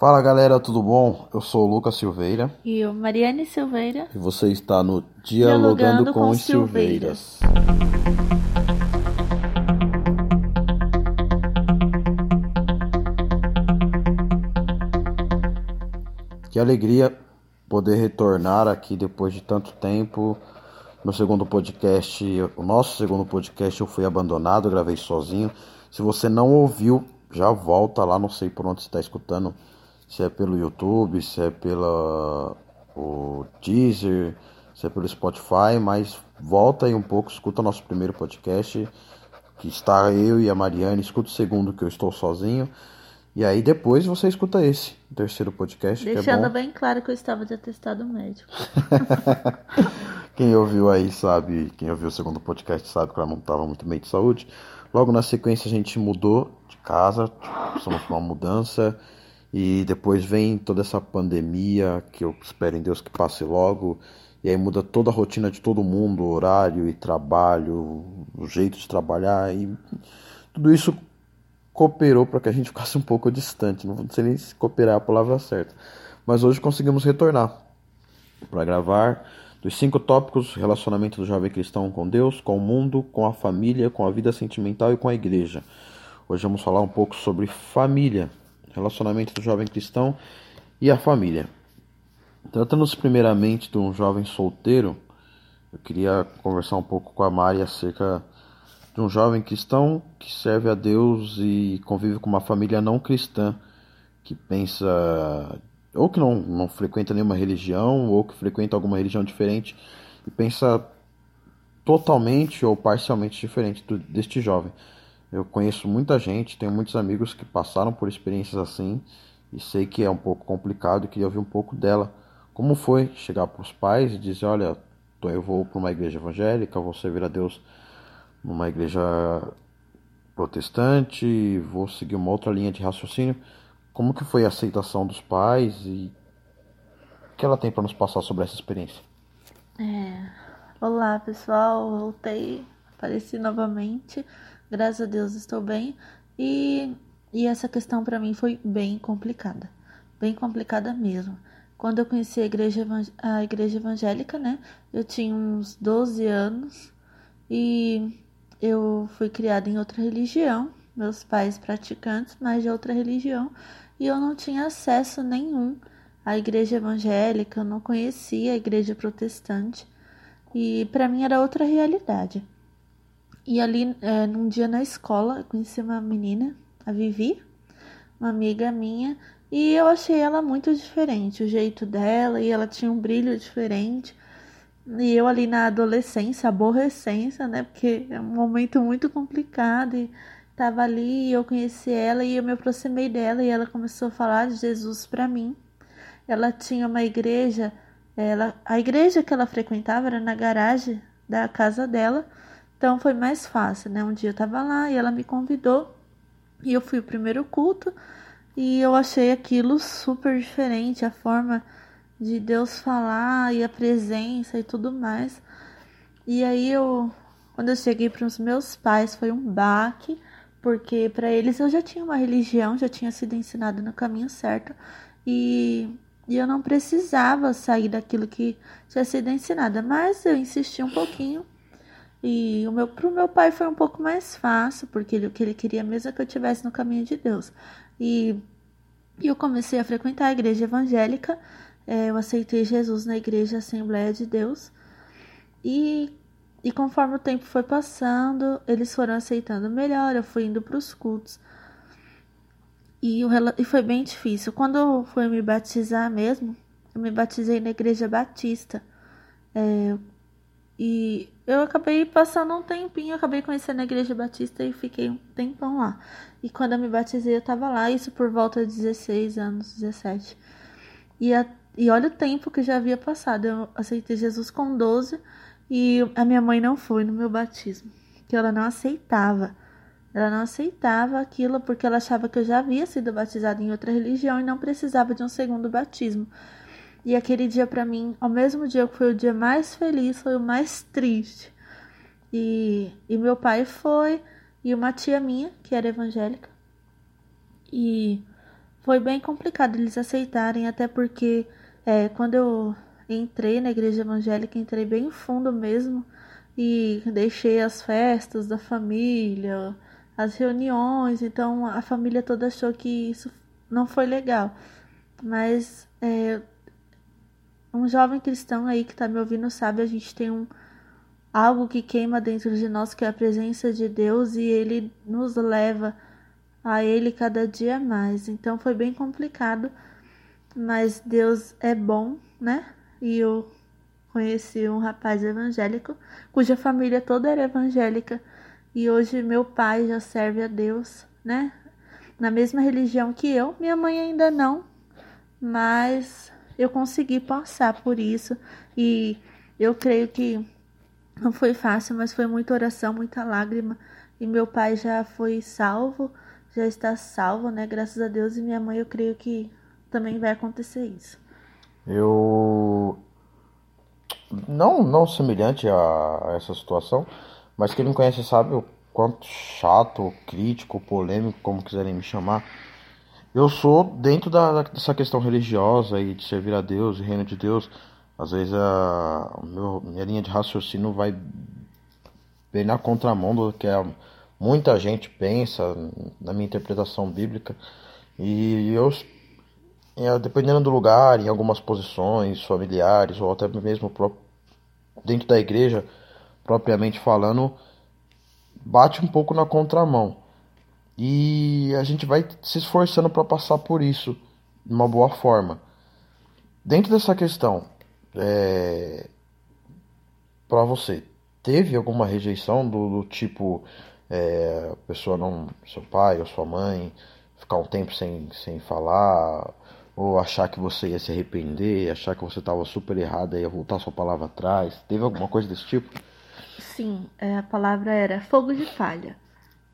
Fala galera, tudo bom? Eu sou o Lucas Silveira. E eu, Mariane Silveira. E você está no Dialogando, Dialogando com, com, os Silveiras. Silveiras. Que alegria poder retornar aqui depois de tanto tempo. Meu segundo podcast, o nosso segundo podcast, eu fui abandonado, gravei sozinho. Se você não ouviu, já volta lá, não sei por onde você está escutando se é pelo YouTube, se é pela o Deezer, se é pelo Spotify, mas volta aí um pouco, escuta nosso primeiro podcast, que está eu e a Mariane, escuta o segundo que eu estou sozinho. E aí depois você escuta esse, terceiro podcast. Deixando é bem claro que eu estava de atestado médico. quem ouviu aí sabe, quem ouviu o segundo podcast sabe que ela não estava muito bem de saúde. Logo na sequência a gente mudou de casa, precisamos uma mudança. E depois vem toda essa pandemia, que eu espero em Deus que passe logo, e aí muda toda a rotina de todo mundo, horário e trabalho, o jeito de trabalhar, e tudo isso cooperou para que a gente ficasse um pouco distante. Não sei nem se cooperar é a palavra certa. Mas hoje conseguimos retornar para gravar dos cinco tópicos: relacionamento do jovem cristão com Deus, com o mundo, com a família, com a vida sentimental e com a igreja. Hoje vamos falar um pouco sobre família relacionamento do jovem cristão e a família. Tratando-se primeiramente de um jovem solteiro, eu queria conversar um pouco com a Mari acerca de um jovem cristão que serve a Deus e convive com uma família não cristã, que pensa ou que não, não frequenta nenhuma religião, ou que frequenta alguma religião diferente e pensa totalmente ou parcialmente diferente do, deste jovem. Eu conheço muita gente, tenho muitos amigos que passaram por experiências assim e sei que é um pouco complicado e queria ouvir um pouco dela. Como foi chegar para os pais e dizer: Olha, eu vou para uma igreja evangélica, vou servir a Deus numa igreja protestante, vou seguir uma outra linha de raciocínio. Como que foi a aceitação dos pais e o que ela tem para nos passar sobre essa experiência? É... Olá pessoal, voltei, apareci novamente. Graças a Deus estou bem. E, e essa questão para mim foi bem complicada. Bem complicada mesmo. Quando eu conheci a igreja, a igreja evangélica, né? Eu tinha uns 12 anos e eu fui criada em outra religião. Meus pais praticantes, mas de outra religião. E eu não tinha acesso nenhum à igreja evangélica, eu não conhecia a igreja protestante. E para mim era outra realidade. E ali, é, num dia na escola, conheci uma menina, a Vivi, uma amiga minha, e eu achei ela muito diferente, o jeito dela, e ela tinha um brilho diferente. E eu ali na adolescência, aborrecência, né? Porque é um momento muito complicado e tava ali, e eu conheci ela e eu me aproximei dela e ela começou a falar de Jesus para mim. Ela tinha uma igreja, ela, a igreja que ela frequentava era na garagem da casa dela. Então foi mais fácil, né? Um dia eu tava lá e ela me convidou e eu fui o primeiro culto e eu achei aquilo super diferente, a forma de Deus falar e a presença e tudo mais. E aí eu, quando eu cheguei para os meus pais, foi um baque, porque para eles eu já tinha uma religião, já tinha sido ensinado no caminho certo e, e eu não precisava sair daquilo que tinha sido ensinada, mas eu insisti um pouquinho e o meu, pro meu pai foi um pouco mais fácil, porque ele, o que ele queria mesmo é que eu estivesse no caminho de Deus. E, e eu comecei a frequentar a igreja evangélica, é, eu aceitei Jesus na igreja Assembleia de Deus. E, e conforme o tempo foi passando, eles foram aceitando melhor, eu fui indo para os cultos. E, o, e foi bem difícil. Quando eu fui me batizar mesmo, eu me batizei na igreja batista. É, e eu acabei passando um tempinho, acabei conhecendo a igreja batista e fiquei um tempão lá. E quando eu me batizei, eu tava lá, isso por volta de 16 anos, 17. E, a, e olha o tempo que já havia passado. Eu aceitei Jesus com 12 e a minha mãe não foi no meu batismo, que ela não aceitava. Ela não aceitava aquilo porque ela achava que eu já havia sido batizada em outra religião e não precisava de um segundo batismo. E aquele dia para mim, ao mesmo dia que foi o dia mais feliz, foi o mais triste. E, e meu pai foi, e uma tia minha, que era evangélica. E foi bem complicado eles aceitarem, até porque é, quando eu entrei na igreja evangélica, entrei bem fundo mesmo e deixei as festas da família, as reuniões, então a família toda achou que isso não foi legal. Mas é, um jovem cristão aí que está me ouvindo sabe, a gente tem um algo que queima dentro de nós, que é a presença de Deus, e ele nos leva a Ele cada dia mais. Então foi bem complicado, mas Deus é bom, né? E eu conheci um rapaz evangélico, cuja família toda era evangélica, e hoje meu pai já serve a Deus, né? Na mesma religião que eu, minha mãe ainda não, mas eu consegui passar por isso e eu creio que não foi fácil, mas foi muita oração, muita lágrima. E meu pai já foi salvo, já está salvo, né? Graças a Deus. E minha mãe, eu creio que também vai acontecer isso. Eu. Não, não semelhante a essa situação, mas quem não conhece sabe o quanto chato, crítico, polêmico, como quiserem me chamar. Eu sou dentro da, dessa questão religiosa e de servir a Deus, o reino de Deus. Às vezes a meu, minha linha de raciocínio vai bem na contramão do que a, muita gente pensa na minha interpretação bíblica. E eu, dependendo do lugar, em algumas posições familiares ou até mesmo dentro da igreja, propriamente falando, bate um pouco na contramão. E a gente vai se esforçando para passar por isso de uma boa forma. Dentro dessa questão, é, para você, teve alguma rejeição do, do tipo é, a pessoa não, seu pai ou sua mãe, ficar um tempo sem, sem falar, ou achar que você ia se arrepender, achar que você estava super errada e ia voltar sua palavra atrás? Teve alguma coisa desse tipo? Sim, é, a palavra era fogo de palha.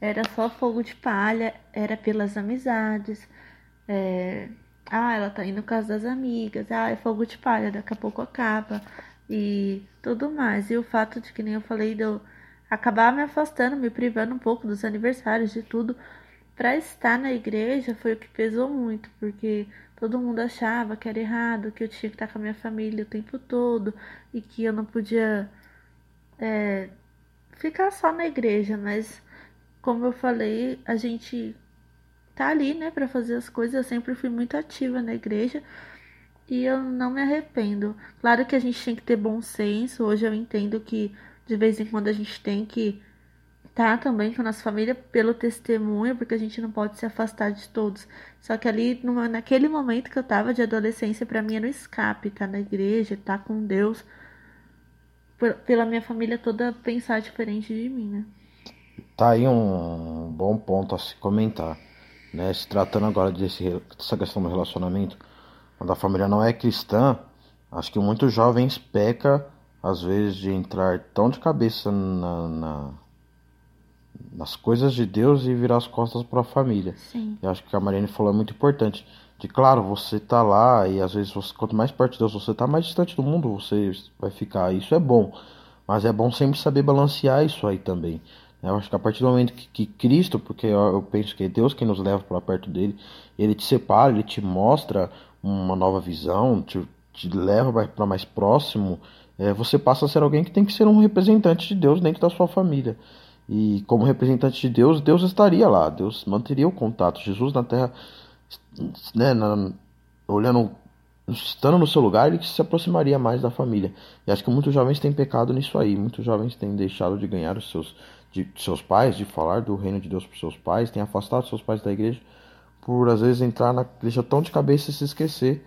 Era só fogo de palha, era pelas amizades. É, ah, ela tá indo no caso das amigas. Ah, é fogo de palha, daqui a pouco acaba. E tudo mais. E o fato de que nem eu falei de eu acabar me afastando, me privando um pouco dos aniversários, de tudo, para estar na igreja foi o que pesou muito, porque todo mundo achava que era errado, que eu tinha que estar com a minha família o tempo todo e que eu não podia é, ficar só na igreja, mas como eu falei, a gente tá ali, né, para fazer as coisas. Eu sempre fui muito ativa na igreja e eu não me arrependo. Claro que a gente tem que ter bom senso. Hoje eu entendo que de vez em quando a gente tem que tá também com a nossa família pelo testemunho, porque a gente não pode se afastar de todos. Só que ali, naquele momento que eu tava de adolescência, para mim era um escape, tá na igreja, tá com Deus, por, pela minha família toda pensar diferente de mim, né? Tá aí um bom ponto a se comentar. Né? Se tratando agora desse, dessa questão do relacionamento, quando a família não é cristã, acho que muitos jovens peca às vezes de entrar tão de cabeça na, na nas coisas de Deus e virar as costas para a família. Sim. Eu acho que a Mariane falou é muito importante. De claro, você tá lá e às vezes você, quanto mais perto de Deus você tá, mais distante do mundo você vai ficar. Isso é bom, mas é bom sempre saber balancear isso aí também. Eu acho que a partir do momento que, que Cristo, porque eu, eu, penso que é Deus quem nos leva para perto dele, ele te separa, ele te mostra uma nova visão, te, te leva para mais próximo, é, você passa a ser alguém que tem que ser um representante de Deus dentro da sua família. E como representante de Deus, Deus estaria lá, Deus manteria o contato. Jesus na terra, né, na, olhando, estando no seu lugar, ele se aproximaria mais da família. E acho que muitos jovens têm pecado nisso aí, muitos jovens têm deixado de ganhar os seus de seus pais, de falar do reino de Deus para seus pais, tem afastado seus pais da igreja, por às vezes entrar na igreja tão de cabeça e se esquecer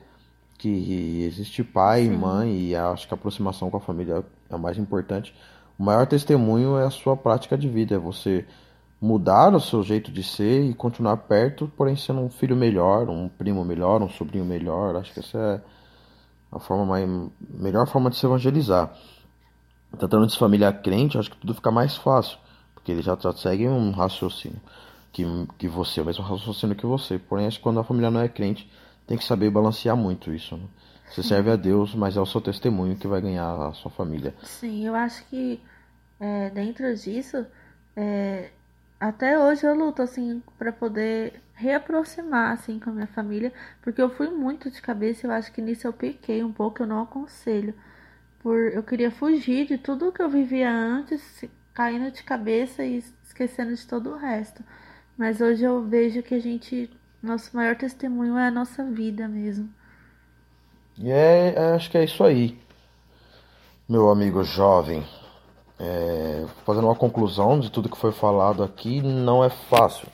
que existe pai e mãe e acho que a aproximação com a família é o mais importante. O maior testemunho é a sua prática de vida, é você mudar o seu jeito de ser e continuar perto, porém sendo um filho melhor, um primo melhor, um sobrinho melhor. Acho que essa é a forma mais melhor forma de se evangelizar. Tratando de família crente, acho que tudo fica mais fácil. Porque ele já, já segue um raciocínio que, que você, o mesmo raciocínio que você. Porém, acho que quando a família não é crente, tem que saber balancear muito isso. Né? Você serve a Deus, mas é o seu testemunho que vai ganhar a sua família. Sim, eu acho que é, dentro disso, é, até hoje eu luto assim para poder reaproximar assim com a minha família, porque eu fui muito de cabeça, eu acho que nisso eu pequei um pouco, eu não aconselho. Por eu queria fugir de tudo que eu vivia antes, caindo de cabeça e esquecendo de todo o resto. Mas hoje eu vejo que a gente, nosso maior testemunho é a nossa vida mesmo. E é, é acho que é isso aí, meu amigo jovem. É, fazendo uma conclusão de tudo que foi falado aqui, não é fácil.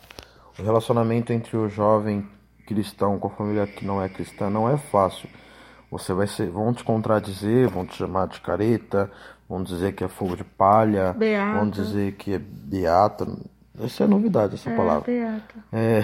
O relacionamento entre o jovem cristão com a família que não é cristã não é fácil. Você vai ser, vão te contradizer, vão te chamar de careta, vão dizer que é fogo de palha, beata. vão dizer que é beata. Essa é novidade, essa é, palavra. Beata. É.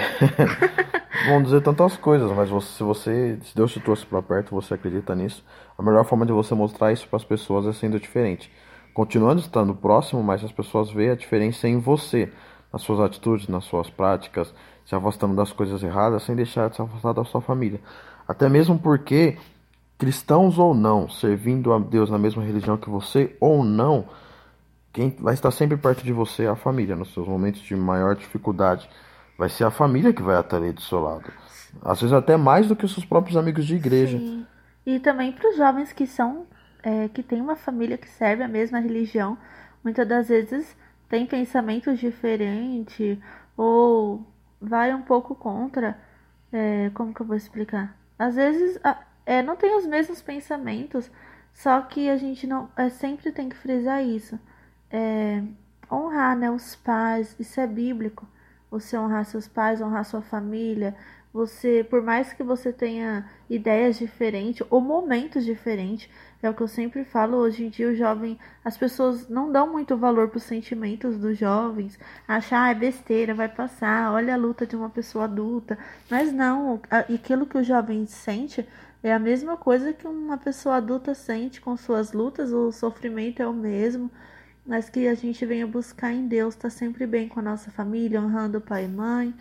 vão dizer tantas coisas, mas você, se você, se Deus te trouxe para perto, você acredita nisso, a melhor forma de você mostrar isso para as pessoas é sendo diferente. Continuando estando próximo, mas as pessoas veem a diferença em você, nas suas atitudes, nas suas práticas, se afastando das coisas erradas, sem deixar de se afastar da sua família. Até mesmo porque, cristãos ou não, servindo a Deus na mesma religião que você ou não, quem vai estar sempre perto de você é a família, nos seus momentos de maior dificuldade. Vai ser a família que vai estar ali do seu lado. Às vezes até mais do que os seus próprios amigos de igreja. Sim. E também para os jovens que são é, que tem uma família que serve a mesma religião, muitas das vezes tem pensamentos diferentes ou vai um pouco contra. É, como que eu vou explicar? Às vezes é, não tem os mesmos pensamentos, só que a gente não é, sempre tem que frisar isso. É, honrar né, os pais, isso é bíblico. Você honrar seus pais, honrar sua família, você, por mais que você tenha ideias diferentes ou momentos diferentes, é o que eu sempre falo, hoje em dia o jovem, as pessoas não dão muito valor para os sentimentos dos jovens, achar ah, é besteira, vai passar, olha a luta de uma pessoa adulta. Mas não, aquilo que o jovem sente é a mesma coisa que uma pessoa adulta sente com suas lutas, o sofrimento é o mesmo, mas que a gente venha buscar em Deus, tá sempre bem com a nossa família, honrando pai e mãe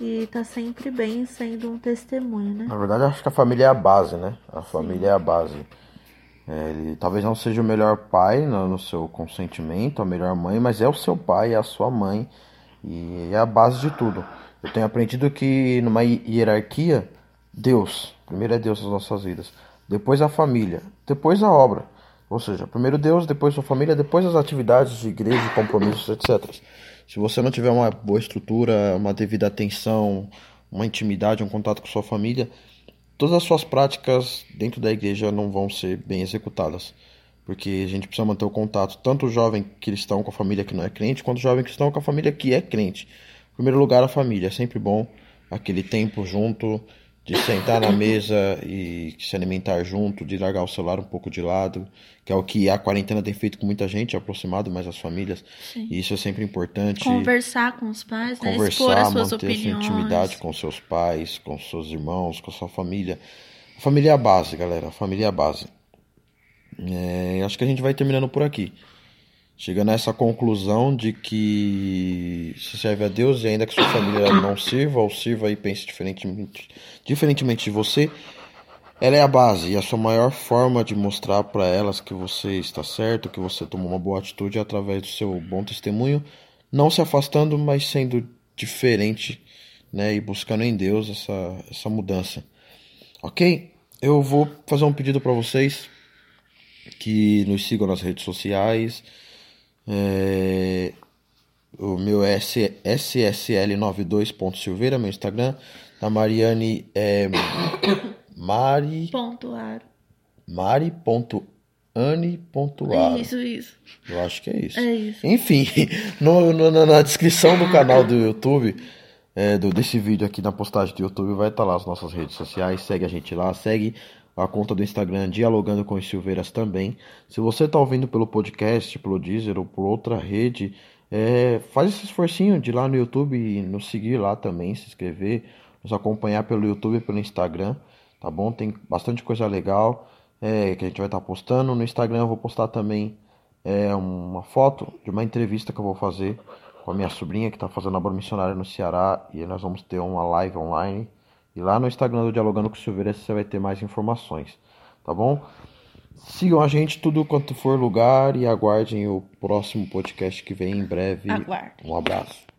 e tá sempre bem sendo um testemunho, né? Na verdade, acho que a família é a base, né? A família é a base. É, ele talvez não seja o melhor pai no, no, seu consentimento, a melhor mãe, mas é o seu pai, é a sua mãe e é a base de tudo. Eu tenho aprendido que numa hierarquia, Deus, primeiro é Deus nas nossas vidas, depois a família, depois a obra. Ou seja, primeiro Deus, depois sua família, depois as atividades de igreja, compromissos, etc. Se você não tiver uma boa estrutura, uma devida atenção, uma intimidade, um contato com sua família, todas as suas práticas dentro da igreja não vão ser bem executadas. Porque a gente precisa manter o contato, tanto o jovem cristão com a família que não é crente, quanto o jovem cristão com a família que é crente. Em primeiro lugar, a família. É sempre bom aquele tempo junto, de sentar na mesa e se alimentar junto, de largar o celular um pouco de lado, que é o que a quarentena tem feito com muita gente, aproximado mais as famílias. Sim. E isso é sempre importante. Conversar com os pais, né? Conversar, expor as suas manter opiniões. Essa intimidade com seus pais, com seus irmãos, com sua família. A família é a base, galera. A família é a base. É, acho que a gente vai terminando por aqui chegando a essa conclusão de que se serve a Deus e ainda que sua família não sirva ou sirva e pense diferentemente, diferentemente de você, ela é a base e a sua maior forma de mostrar para elas que você está certo, que você tomou uma boa atitude através do seu bom testemunho, não se afastando, mas sendo diferente, né, e buscando em Deus essa essa mudança. OK? Eu vou fazer um pedido para vocês que nos sigam nas redes sociais, é, o meu é SSL92.silveira, meu Instagram. Da Mariane é Mari. Ponto aro. Mari.ane.aro. Isso, isso. Eu acho que é isso. É isso. Enfim, no, no, na descrição do canal do YouTube, é, do, desse vídeo aqui na postagem do YouTube, vai estar lá as nossas redes sociais. Segue a gente lá, segue a conta do Instagram Dialogando com os Silveiras também. Se você está ouvindo pelo podcast, pelo Deezer ou por outra rede, é, faz esse esforcinho de ir lá no YouTube e nos seguir lá também, se inscrever, nos acompanhar pelo YouTube e pelo Instagram, tá bom? Tem bastante coisa legal é, que a gente vai estar tá postando. No Instagram eu vou postar também é, uma foto de uma entrevista que eu vou fazer com a minha sobrinha que está fazendo labor missionária no Ceará e nós vamos ter uma live online e lá no Instagram do Dialogando com o Silveira você vai ter mais informações, tá bom? Sigam a gente tudo quanto for lugar e aguardem o próximo podcast que vem em breve. Aguarde. Um abraço.